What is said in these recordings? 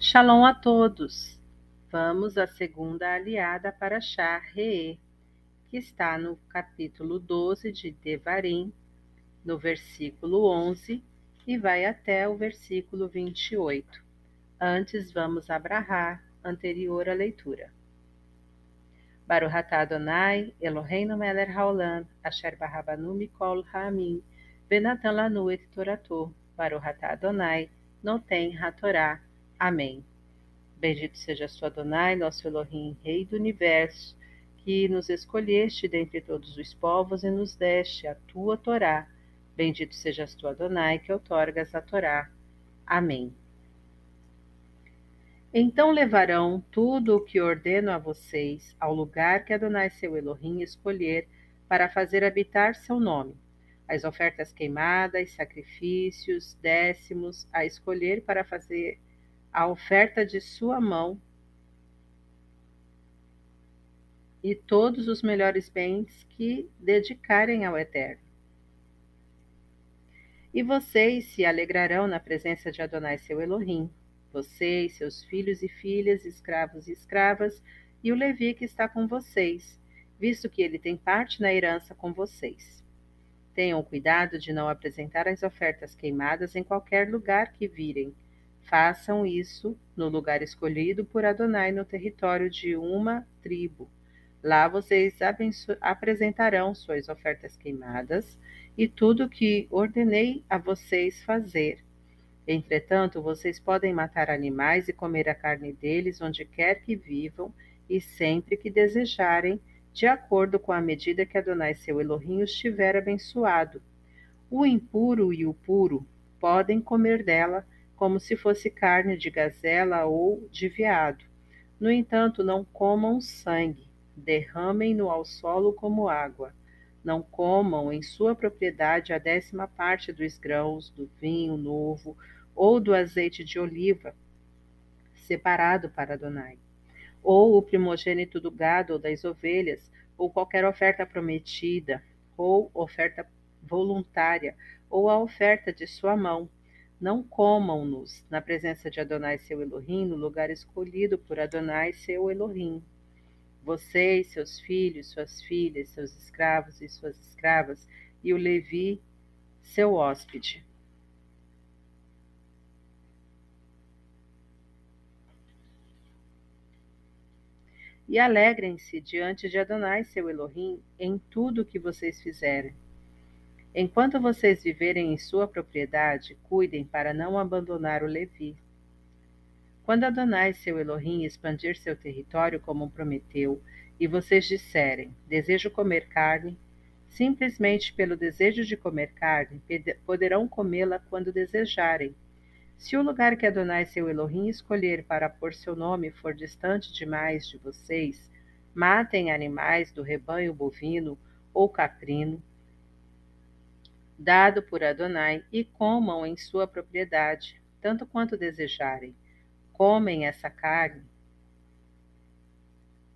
Shalom a todos! Vamos à segunda aliada para Shah Re'e, que está no capítulo 12 de Devarim, no versículo 11, e vai até o versículo 28. Antes vamos abrahar, anterior à leitura. Baruch atah Adonai, Eloheinu melech haolam, asher barabanu mikol ha'amim, venatan lanu et torato, Baruch atah Adonai, noten hatorá. Amém. Bendito seja sua Adonai, nosso Elohim, Rei do Universo, que nos escolheste dentre todos os povos e nos deste a tua Torá. Bendito sejas tu, Adonai, que outorgas a Torá. Amém. Então levarão tudo o que ordeno a vocês ao lugar que Adonai seu Elohim escolher para fazer habitar seu nome. As ofertas queimadas, sacrifícios, décimos, a escolher para fazer a oferta de sua mão e todos os melhores bens que dedicarem ao Eterno. E vocês se alegrarão na presença de Adonai seu Elohim, vocês, seus filhos e filhas, escravos e escravas, e o Levi que está com vocês, visto que ele tem parte na herança com vocês. Tenham cuidado de não apresentar as ofertas queimadas em qualquer lugar que virem, Façam isso no lugar escolhido por Adonai no território de uma tribo. Lá vocês apresentarão suas ofertas queimadas e tudo o que ordenei a vocês fazer. Entretanto, vocês podem matar animais e comer a carne deles onde quer que vivam e sempre que desejarem, de acordo com a medida que Adonai seu Elohim os tiver abençoado. O impuro e o puro podem comer dela como se fosse carne de gazela ou de veado. No entanto, não comam sangue, derramem-no ao solo como água. Não comam em sua propriedade a décima parte dos grãos, do vinho novo ou do azeite de oliva, separado para Adonai, ou o primogênito do gado ou das ovelhas, ou qualquer oferta prometida, ou oferta voluntária, ou a oferta de sua mão, não comam-nos na presença de Adonai seu Elohim, no lugar escolhido por Adonai seu Elohim. Vocês, seus filhos, suas filhas, seus escravos e suas escravas, e o Levi, seu hóspede. E alegrem-se diante de Adonai seu Elohim em tudo o que vocês fizerem Enquanto vocês viverem em sua propriedade, cuidem para não abandonar o Levi. Quando Adonai, seu Elohim, expandir seu território como prometeu, e vocês disserem: Desejo comer carne, simplesmente pelo desejo de comer carne, poderão comê-la quando desejarem. Se o lugar que Adonai, seu Elohim, escolher para pôr seu nome for distante demais de vocês, matem animais do rebanho bovino ou caprino, dado por Adonai, e comam em sua propriedade, tanto quanto desejarem. Comem essa carne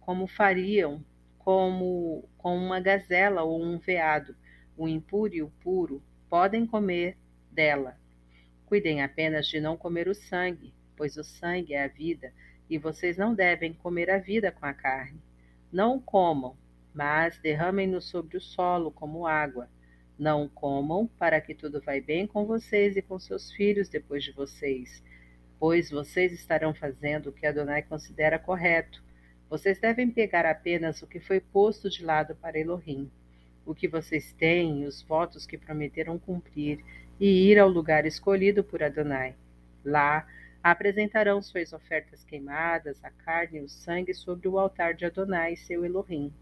como fariam como com uma gazela ou um veado. O impuro e o puro podem comer dela. Cuidem apenas de não comer o sangue, pois o sangue é a vida, e vocês não devem comer a vida com a carne. Não comam, mas derramem-no sobre o solo como água não comam, para que tudo vai bem com vocês e com seus filhos depois de vocês, pois vocês estarão fazendo o que Adonai considera correto. Vocês devem pegar apenas o que foi posto de lado para Elohim, o que vocês têm, os votos que prometeram cumprir, e ir ao lugar escolhido por Adonai. Lá apresentarão suas ofertas queimadas, a carne e o sangue sobre o altar de Adonai, seu Elohim.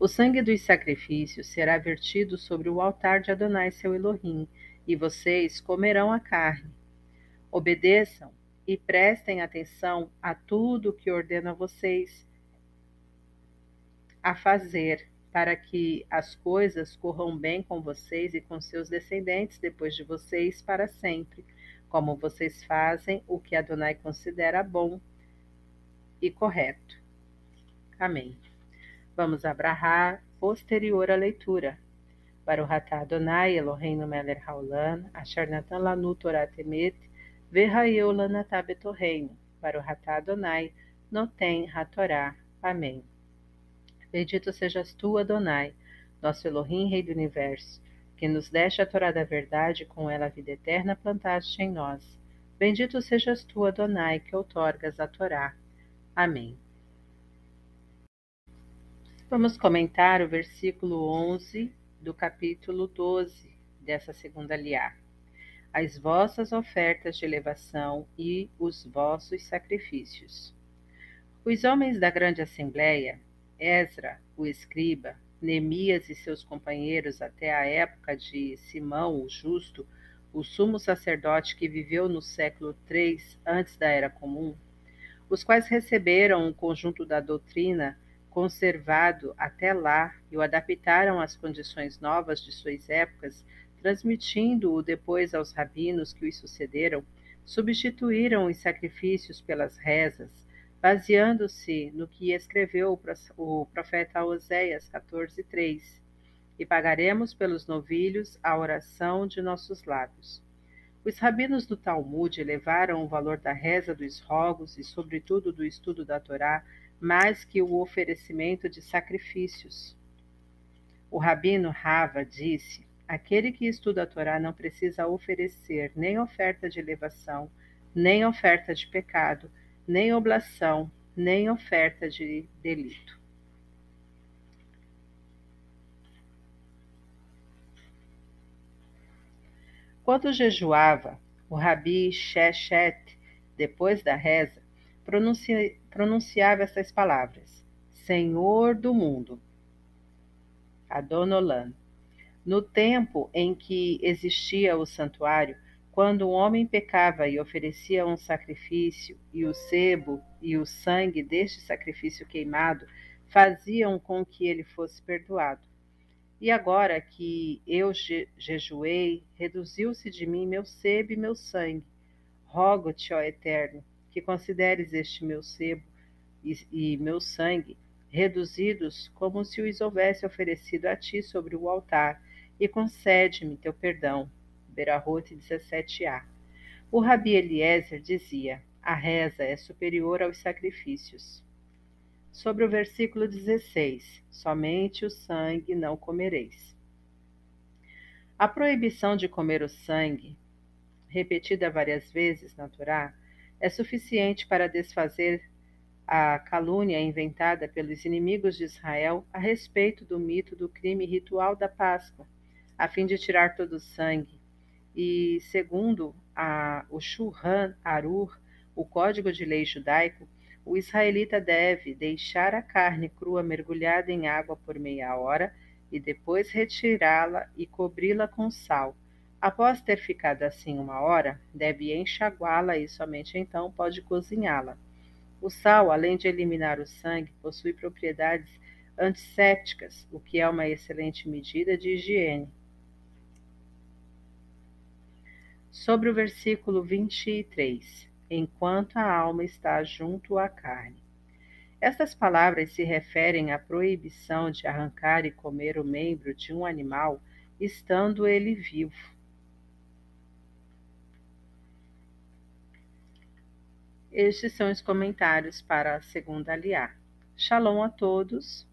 O sangue dos sacrifícios será vertido sobre o altar de Adonai seu Elohim, e vocês comerão a carne. Obedeçam e prestem atenção a tudo que ordeno a vocês a fazer, para que as coisas corram bem com vocês e com seus descendentes depois de vocês para sempre, como vocês fazem o que Adonai considera bom e correto. Amém. Vamos abrahar posterior à leitura. Para o Ratá Adonai, Eloheinu Meler Haolam, Asher Natan Lanu Torah Temet, Verraeu Lanatá o Ratá Adonai, Notem Ratorá. Amém. Bendito sejas tu, Adonai, nosso Elohim, Rei do Universo, que nos deste a Torá da verdade com ela a vida eterna plantaste em nós. Bendito sejas tu, Adonai, que outorgas a Torá. Amém. Vamos comentar o versículo 11 do capítulo 12 dessa segunda liá. As vossas ofertas de elevação e os vossos sacrifícios. Os homens da grande assembleia, Ezra, o escriba, Neemias e seus companheiros até a época de Simão o Justo, o sumo sacerdote que viveu no século III antes da Era Comum, os quais receberam um conjunto da doutrina conservado até lá e o adaptaram às condições novas de suas épocas, transmitindo-o depois aos rabinos que os sucederam, substituíram os sacrifícios pelas rezas, baseando-se no que escreveu o profeta Oséias 14:3 e pagaremos pelos novilhos a oração de nossos lábios. Os rabinos do Talmud elevaram o valor da reza dos rogos e, sobretudo, do estudo da Torá mais que o oferecimento de sacrifícios. O rabino Rava disse: Aquele que estuda a Torá não precisa oferecer nem oferta de elevação, nem oferta de pecado, nem oblação, nem oferta de delito. Quando jejuava, o rabi Shechet, depois da reza, pronuncia, pronunciava essas palavras: Senhor do mundo, Adonolan. No tempo em que existia o santuário, quando um homem pecava e oferecia um sacrifício, e o sebo e o sangue deste sacrifício queimado faziam com que ele fosse perdoado. E agora que eu je jejuei, reduziu-se de mim meu sebo e meu sangue. Rogo-te, ó Eterno, que consideres este meu sebo e, e meu sangue reduzidos como se os houvesse oferecido a ti sobre o altar, e concede-me teu perdão. Berahote 17a. O rabi Eliezer dizia: a reza é superior aos sacrifícios sobre o versículo 16: Somente o sangue não comereis. A proibição de comer o sangue, repetida várias vezes na Torá, é suficiente para desfazer a calúnia inventada pelos inimigos de Israel a respeito do mito do crime ritual da Páscoa, a fim de tirar todo o sangue. E, segundo a, o Shulhan Arur, o Código de Lei Judaico, o israelita deve deixar a carne crua mergulhada em água por meia hora e depois retirá-la e cobri-la com sal. Após ter ficado assim uma hora, deve enxaguá-la e somente então pode cozinhá-la. O sal, além de eliminar o sangue, possui propriedades antissépticas, o que é uma excelente medida de higiene. Sobre o versículo 23 enquanto a alma está junto à carne. Estas palavras se referem à proibição de arrancar e comer o membro de um animal estando ele vivo. Estes são os comentários para a segunda aliar. Shalom a todos.